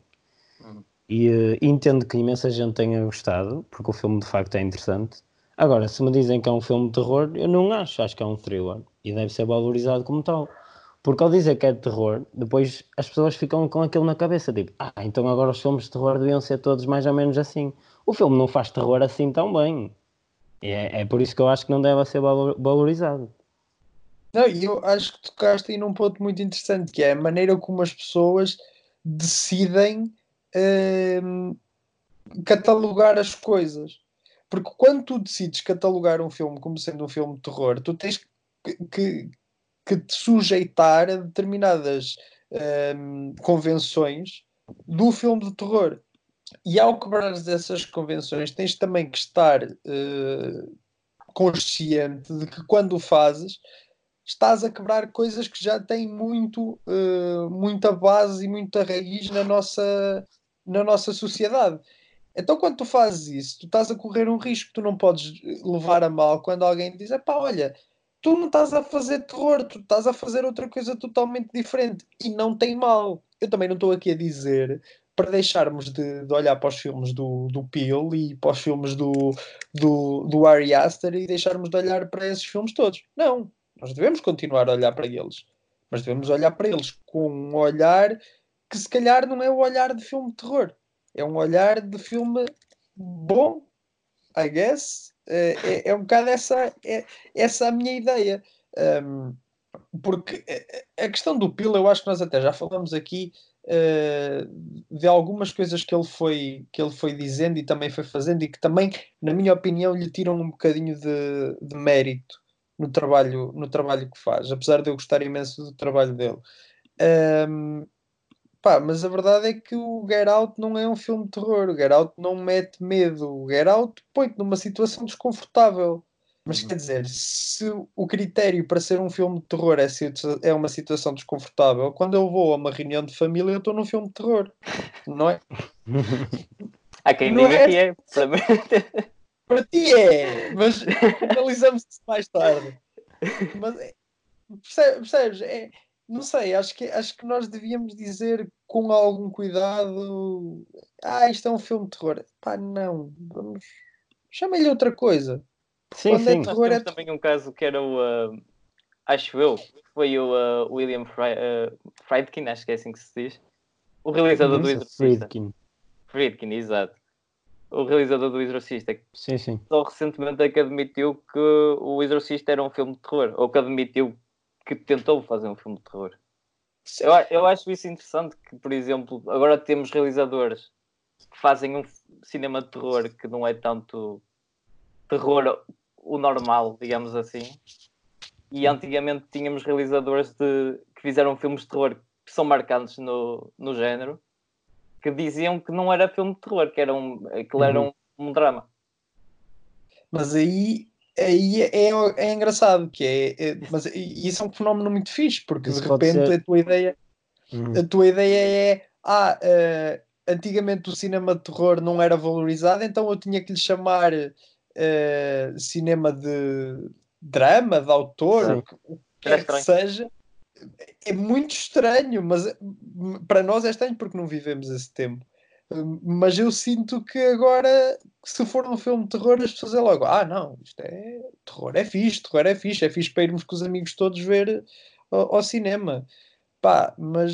E eh, entendo que imensa gente tenha gostado, porque o filme de facto é interessante. Agora, se me dizem que é um filme de terror, eu não acho, acho que é um thriller e deve ser valorizado como tal. Porque ao dizer que é de terror, depois as pessoas ficam com aquilo na cabeça, tipo, ah, então agora os filmes de terror deviam ser todos mais ou menos assim. O filme não faz terror assim tão bem. É, é por isso que eu acho que não deve ser valor- valorizado. Não, e eu acho que tocaste aí num ponto muito interessante, que é a maneira como as pessoas decidem hum, catalogar as coisas. Porque quando tu decides catalogar um filme como sendo um filme de terror, tu tens que, que, que te sujeitar a determinadas hum, convenções do filme de terror. E ao quebrares essas convenções, tens também que estar eh, consciente de que quando o fazes, estás a quebrar coisas que já têm muito, eh, muita base e muita raiz na nossa, na nossa sociedade. Então, quando tu fazes isso, tu estás a correr um risco que tu não podes levar a mal quando alguém diz: pá, olha, tu não estás a fazer terror, tu estás a fazer outra coisa totalmente diferente e não tem mal. Eu também não estou aqui a dizer para deixarmos de, de olhar para os filmes do, do Peel e para os filmes do, do, do Ari Aster e deixarmos de olhar para esses filmes todos. Não, nós devemos continuar a olhar para eles, mas devemos olhar para eles com um olhar que se calhar não é o olhar de filme de terror, é um olhar de filme bom, I guess. É, é, é um bocado essa, é, essa a minha ideia. Um, porque a questão do Pilo, eu acho que nós até já falamos aqui uh, de algumas coisas que ele, foi, que ele foi dizendo e também foi fazendo, e que também, na minha opinião, lhe tiram um bocadinho de, de mérito no trabalho, no trabalho que faz, apesar de eu gostar imenso do trabalho dele. Um, pá, mas a verdade é que o Get Out não é um filme de terror, o Get Out não mete medo, o Get Out põe-te numa situação desconfortável. Mas quer dizer, se o critério para ser um filme de terror é, é uma situação desconfortável, quando eu vou a uma reunião de família, eu estou num filme de terror, não é? <laughs> Há quem diga é... que é, para mim. <laughs> Para ti é, mas analisamos isso mais tarde. Mas é, percebes? É, não sei, acho que, acho que nós devíamos dizer com algum cuidado: ah, isto é um filme de terror. Pá, não, vamos. Chama-lhe outra coisa. Sim, Quando é sim. É terror, é também um caso que era o. Uh, acho eu, foi o uh, William Fry, uh, Friedkin, acho que é assim que se diz. O realizador do Exorcista. Friedkin. Friedkin, exato. O realizador do Exorcista. Sim, sim. Só recentemente é que admitiu que o Exorcista era um filme de terror. Ou que admitiu que tentou fazer um filme de terror. Eu, eu acho isso interessante que, por exemplo, agora temos realizadores que fazem um cinema de terror que não é tanto terror o normal, digamos assim. E antigamente tínhamos realizadores de, que fizeram filmes de terror que são marcantes no, no género, que diziam que não era filme de terror, que era um, aquilo uhum. era um, um, drama. Mas aí, aí é, é, é engraçado, que é, é, mas isso é um fenómeno muito fixe, porque isso de repente a tua ideia, uhum. a tua ideia é ah, uh, antigamente o cinema de terror não era valorizado, então eu tinha que lhe chamar uh, cinema de drama, de autor, o que quer que seja, é muito estranho, mas para nós é estranho porque não vivemos esse tempo. Mas eu sinto que agora, se for um filme de terror, as pessoas é logo: ah, não, isto é terror, é fixe, terror é fixe, é fixe para irmos com os amigos todos ver ao, ao cinema. Pá, mas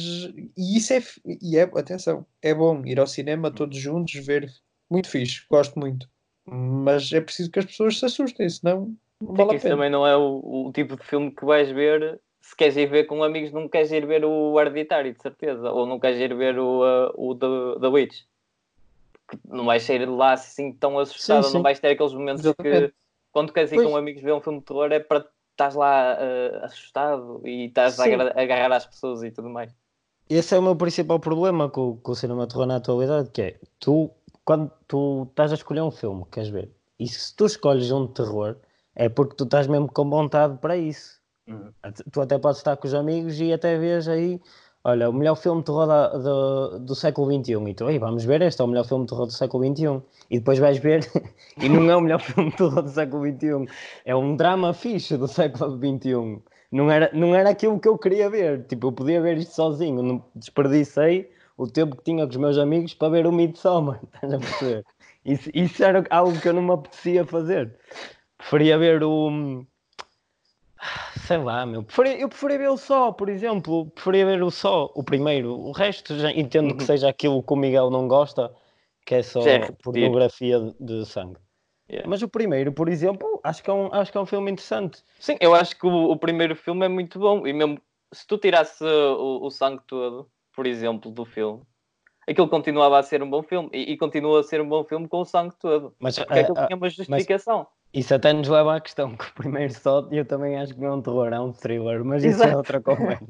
e isso é, e é, atenção, é bom ir ao cinema todos juntos, ver, muito fixe, gosto muito mas é preciso que as pessoas se assustem, senão não vale a pena. também não é o, o, tipo de filme que vais ver se queres ir ver com amigos, não queres ir ver o Hereditário, de certeza, ou não queres ir ver o, uh, o The, The Witch. não vais sair de lá assim tão assustado, sim, sim. não vais ter aqueles momentos Exatamente. que quando queres ir pois. com amigos ver um filme de terror é para estás lá uh, assustado e estás a agarrar às pessoas e tudo mais. Esse é o meu principal problema com, com o cinema de terror na atualidade, que é tu quando tu estás a escolher um filme, queres ver? E se tu escolhes um de terror, é porque tu estás mesmo com vontade para isso. Uhum. Tu até podes estar com os amigos e até vês aí, olha, o melhor filme de terror do, do século XXI. E tu, aí vamos ver este, é o melhor filme de terror do século XXI. E depois vais ver, <laughs> e não é o melhor filme de terror do século XXI. É um drama fixe do século XXI. Não era, não era aquilo que eu queria ver. Tipo, eu podia ver isto sozinho, não desperdicei o tempo que tinha com os meus amigos para ver o Midsommar, <laughs> estás a perceber? Isso, isso era algo que eu não me apetecia fazer. Preferia ver o. Sei lá, meu. Preferia, eu preferia ver o Só, por exemplo. Preferia ver o Só, o primeiro. O resto já entendo que uhum. seja aquilo que o Miguel não gosta, que é só é pornografia de, de sangue. Yeah. Mas o primeiro, por exemplo, acho que, é um, acho que é um filme interessante. Sim, eu acho que o, o primeiro filme é muito bom. E mesmo se tu tirasse o, o sangue todo, por exemplo, do filme, aquilo continuava a ser um bom filme e, e continua a ser um bom filme com o sangue todo. Mas porque uh, aquilo uh, tinha uma justificação. Isso até nos leva à questão que o primeiro só eu também acho que não é um terror, é um thriller, mas isso é Exato. outra conversa.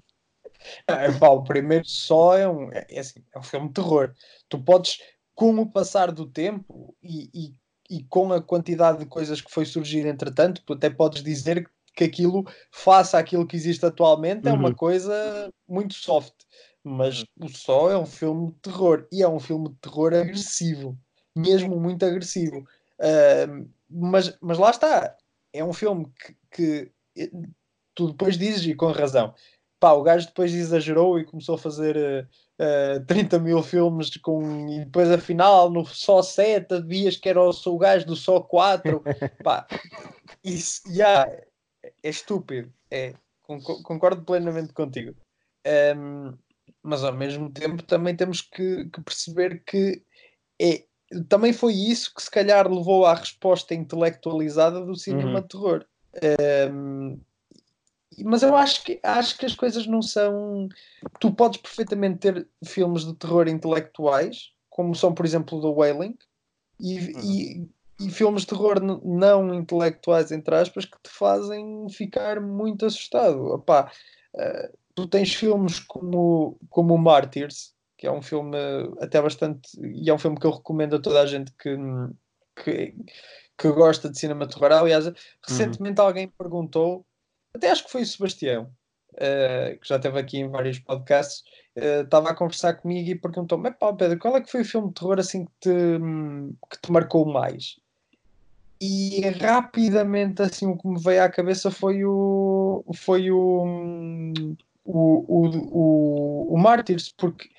É, <laughs> pá, o primeiro só é um, é, é, assim, é um filme de terror. Tu podes, com o passar do tempo e, e, e, com a quantidade de coisas que foi surgir entretanto, tu até podes dizer que aquilo, faça aquilo que existe atualmente, é uma uhum. coisa muito soft mas uhum. o Só é um filme de terror e é um filme de terror agressivo, mesmo muito agressivo. Uh, mas, mas lá está, é um filme que, que, eh, tu depois dizes e com razão. Pá, o gajo depois exagerou e começou a fazer uh, uh, 30 mil filmes com, e depois afinal no Só 7 havias que era o, o gajo do Só 4. <laughs> Pá, isso já yeah, é estúpido. É, concordo plenamente contigo. Um, mas ao mesmo tempo também temos que, que, perceber que é, também foi isso que se calhar levou à resposta intelectualizada do cinema uhum. de terror. Um, mas eu acho que, acho que as coisas não são. Tu podes perfeitamente ter filmes de terror intelectuais, como são, por exemplo, The Wailing, e, uhum. e e filmes de terror não intelectuais, entre aspas, que te fazem ficar muito assustado. Opá, uh, tu tens filmes como, como Martyrs, que é um filme até bastante. e é um filme que eu recomendo a toda a gente que, que, que gosta de cinema de terror. Aliás, uhum. recentemente uhum. alguém perguntou, até acho que foi o Sebastião, uh, que já esteve aqui em vários podcasts, uh, estava a conversar comigo e perguntou-me: pá, Pedro, qual é que foi o filme de terror assim que te, que te marcou mais? E rapidamente assim o que me veio à cabeça foi o foi o o, o, o, o Martyrs, porque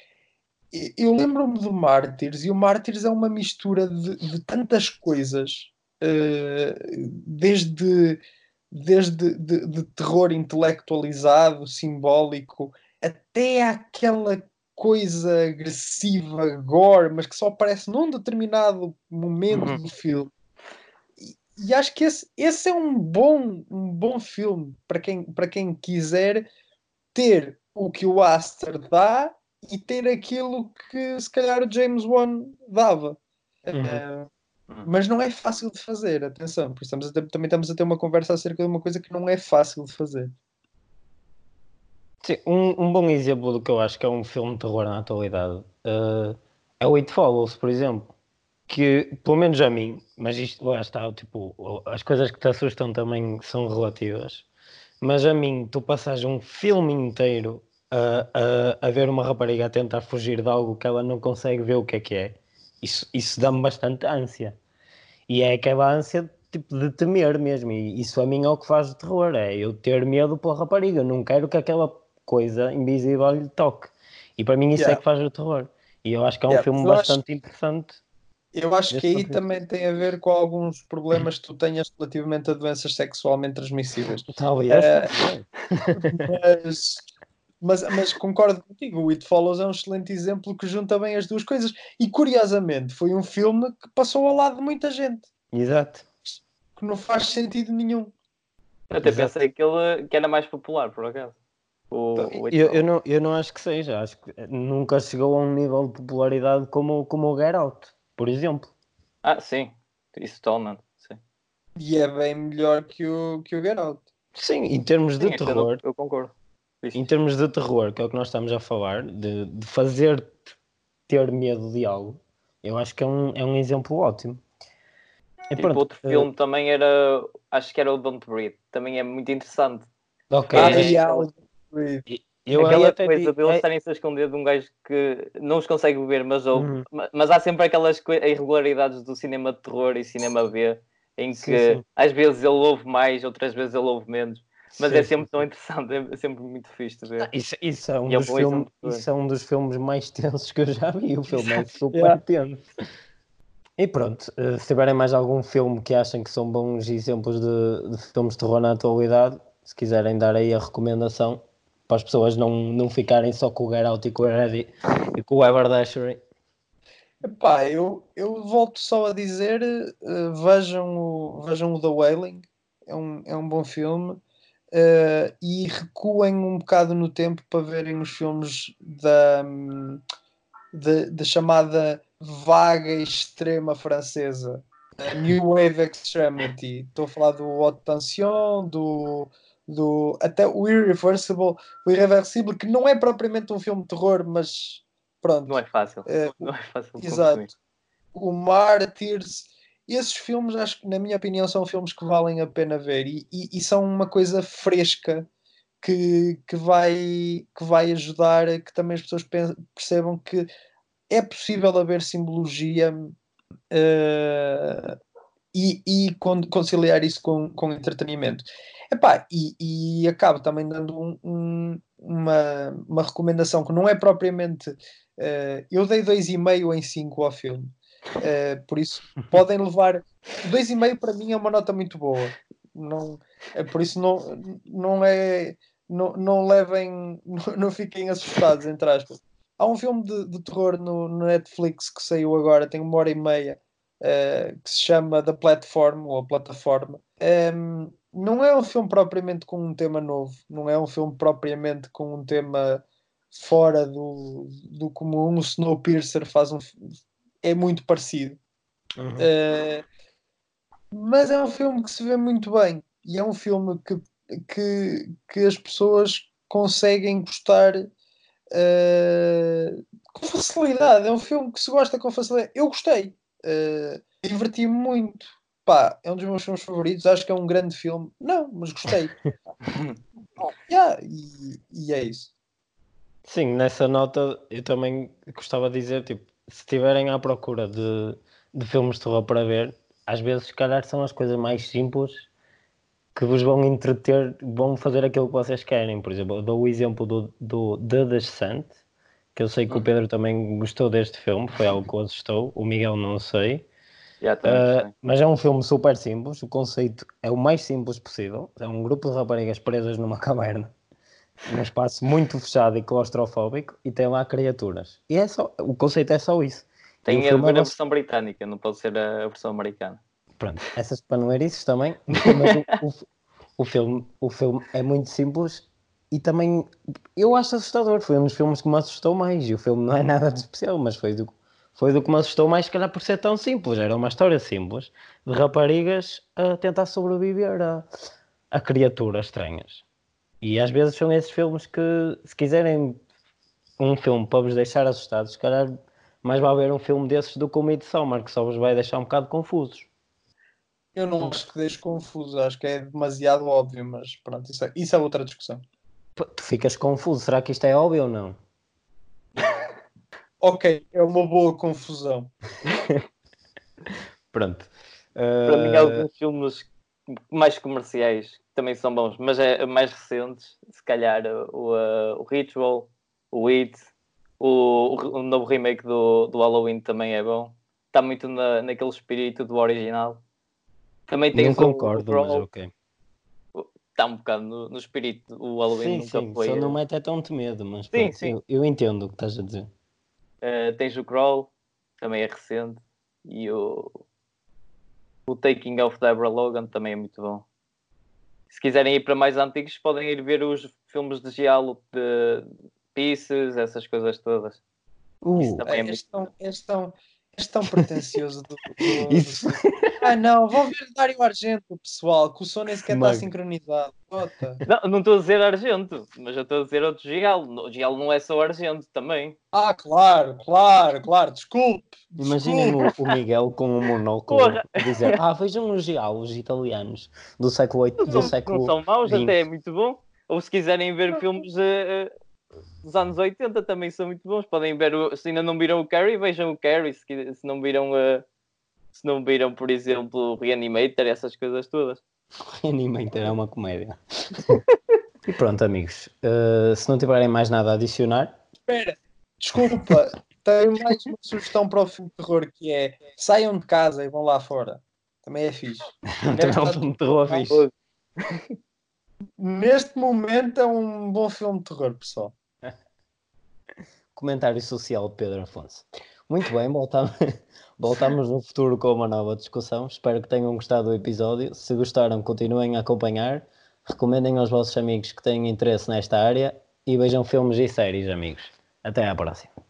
eu lembro-me do Mártires e o Mártires é uma mistura de, de tantas coisas, uh, desde, desde de, de, terror intelectualizado, simbólico, até aquela coisa agressiva, gore, mas que só aparece num determinado momento uhum. do filme. E, e, acho que esse, esse é um bom, um bom filme para quem, para quem quiser ter o que o Aster dá e ter aquilo que se calhar o James Wan dava. Uhum. Uh, mas não é fácil de fazer, atenção, porque estamos ter, também estamos a ter uma conversa acerca de uma coisa que não é fácil de fazer. Sim, um, um bom exemplo do que eu acho que é um filme de terror na atualidade uh, é o It Follows, por exemplo. Que, pelo menos a mim, mas isto lá está, tipo, as coisas que te assustam também são relativas. Mas a mim, tu passas um filme inteiro a, a, a ver uma rapariga a tentar fugir de algo que ela não consegue ver o que é que é, isso, isso dá-me bastante ânsia. E é aquela ânsia tipo, de temer mesmo. E isso a mim é o que faz o terror, é eu ter medo pela rapariga. Não quero que aquela coisa invisível lhe toque. E para mim isso yeah. é que faz o terror. E eu acho que é um yeah. filme eu bastante acho... interessante. Eu acho que aí também tem a ver com alguns problemas que tu tenhas relativamente a doenças sexualmente transmissíveis. Talvez. Uh, <laughs> mas mas, mas concordo contigo, o It Follows é um excelente exemplo que junta bem as duas coisas. E curiosamente, foi um filme que passou ao lado de muita gente. Exato. Que não faz sentido nenhum. Eu até Exato. pensei que ele que era mais popular, por acaso. O, o eu, eu, não, eu não acho que seja. Acho que nunca chegou a um nível de popularidade como, como o Get Out, por exemplo. Ah, sim. Isso totalmente. Sim. E é bem melhor que o, que o Get Out. Sim, em termos de sim, terror. Eu concordo. Em termos de terror, que é o que nós estamos a falar, de, de fazer ter medo de algo, eu acho que é um, é um exemplo ótimo. E tipo, outro uh... filme também era, acho que era o Don't Breathe, também é muito interessante. Ok. Ah, é, é, eu aquela até coisa de eles é... estarem-se a esconder de um gajo que não os consegue ver, mas, ou, uhum. mas há sempre aquelas irregularidades do cinema de terror e cinema B, em que sim, sim. às vezes ele ouve mais, outras vezes ele ouve menos. Mas sim, é sempre tão interessante, é sempre muito fixe de ver. Ah, isso, isso, é um dos é filmes, isso é um dos filmes mais tensos que eu já vi. O filme é <laughs> super yeah. tenso. E pronto, eh, se tiverem mais algum filme que achem que são bons exemplos de, de filmes de terror na atualidade, se quiserem dar aí a recomendação, para as pessoas não, não ficarem só com o Get Out e com o Ready e com o Everdashery. Epá, eu, eu volto só a dizer, uh, vejam, o, vejam o The Wailing, é um, é um bom filme uh, e recuem um bocado no tempo para verem os filmes da, da, da chamada vaga extrema francesa. New Wave Extremity. Estou a falar do Haute Tension, do, do até o Irreversible, o Irreversible, que não é propriamente um filme de terror, mas pronto. Não é fácil. Uh, não é fácil. Exato. O Martyrs esses filmes, acho que, na minha opinião, são filmes que valem a pena ver e, e, e, são uma coisa fresca que, que, vai, que vai ajudar a que também as pessoas percebam que é possível haver simbologia uh, e, e conciliar isso com, com entretenimento. Epá, e, e acabo também dando um, um, uma, uma recomendação que não é propriamente. Uh, eu dei 2,5 em 5 ao filme. Uh, por isso podem levar 2,5 para mim é uma nota muito boa. Não, é, por isso não, não é. Não, não levem, <laughs> não, não fiquem assustados, entre aspas. Há um filme de, de terror no, no, Netflix que saiu agora, tem uma hora e meia, uh, que se chama The Platform, ou a Plataforma. Um, ehm, não é um filme propriamente com um tema novo, não é um filme propriamente com um tema fora do, do comum. O Snowpiercer faz um, é muito parecido. Uhum. Uh, Mas é um filme que se vê muito bem. E é um filme que, que, que as pessoas conseguem gostar uh, com facilidade. É um filme que se gosta com facilidade. Eu gostei. Uh, Diverti-me muito. Pá, é um dos meus filmes favoritos. Acho que é um grande filme. Não, mas gostei. <laughs> yeah, e, e é isso. Sim, nessa nota eu também gostava de dizer, tipo, se estiverem à procura de, de filmes de terror para ver, às vezes, se calhar, são as coisas mais simples que vos vão entreter, vão fazer aquilo que vocês querem. Por exemplo, eu dou o exemplo do, do The Descent, que eu sei que o hum. Pedro também gostou deste filme, foi algo que o assustou, o Miguel não sei. uh, mas é um filme super simples, o conceito é o mais simples possível. É um grupo de raparigas presas numa <laughs> caverna, num espaço muito fechado e claustrofóbico, e tem lá criaturas. E é só, o conceito é só isso. Tem a ver a versão britânica, não pode ser a versão americana. Pronto, essas panoeirices também, mas o, o, o, filme, o filme é muito simples e também eu acho assustador. Foi um dos filmes que me assustou mais. E o filme não é nada de especial, mas foi do, foi do que me assustou mais, se calhar por ser tão simples. Era uma história simples de raparigas a tentar sobreviver a, a criaturas estranhas. E às vezes são esses filmes que, se quiserem um filme para vos deixar assustados, se calhar mais vai haver um filme desses do que o Midsommar, que só vos vai deixar um bocado confusos. Eu não acho que deixe confuso, acho que é demasiado óbvio, mas pronto, isso é, isso é outra discussão. Tu ficas confuso, será que isto é óbvio ou não? <laughs> ok, é uma boa confusão. <laughs> pronto. Uh... Para mim, alguns filmes mais comerciais também são bons, mas é mais recentes, se calhar o, uh, o Ritual, o It, o, o, novo remake do, do Halloween também é bom. Está muito na, naquele espírito do original. Também tem Não concordo, mas ok. Está um bocado no, no espírito. O Halloween sim, nunca sim, foi. Só não mete é tanto medo, mas sim, pronto, sim. Eu, eu, entendo o que estás a dizer. Uh, tens o Crawl, também é recente. E o, o Taking of Deborah Logan também é muito bom. Se quiserem ir para mais antigos, podem ir ver os filmes de Giallo de Pieces, essas coisas todas. Uh, Isso também é, é muito... tão, és, tão, és tão pretencioso do, do, <laughs> Isso. Ah não, vou ver Dário Argento, pessoal, que o som nem sequer está sincronizado. Bota. Não, não estou a dizer Argento, mas eu estou a dizer outro Giallo. O Giallo não é só Argento também. Ah, claro, claro, claro, desculpe. Imaginem o, o, Miguel com um monóculo a dizer: <laughs> Ah, vejam os Giallos italianos do século VIII. Do não, século não são maus, 20. até é muito bom. Ou se quiserem ver filmes. Uh, dos anos 80 também são muito bons. Podem ver, o, se ainda não viram o Carrie, vejam o Carrie. Se, se não viram, uh, se não viram, por exemplo, o Reanimator, essas coisas todas. <laughs> Reanimator é uma comédia. <laughs> e pronto, amigos. Uh, se não tiverem mais nada a adicionar. Espera, desculpa. <laughs> Tenho mais uma sugestão para o filme de terror que é saiam de casa e vão lá fora. Também é fixe. Também é um filme de terror fixe. Neste momento é um bom filme de terror, pessoal. Comentário social de Pedro Afonso. Muito bem, voltamos, <laughs> voltamos no futuro com uma nova discussão. Espero que tenham gostado do episódio. Se gostaram, continuem a acompanhar. Recomendem aos vossos amigos que têm interesse nesta área e vejam filmes e séries, amigos. Até à próxima.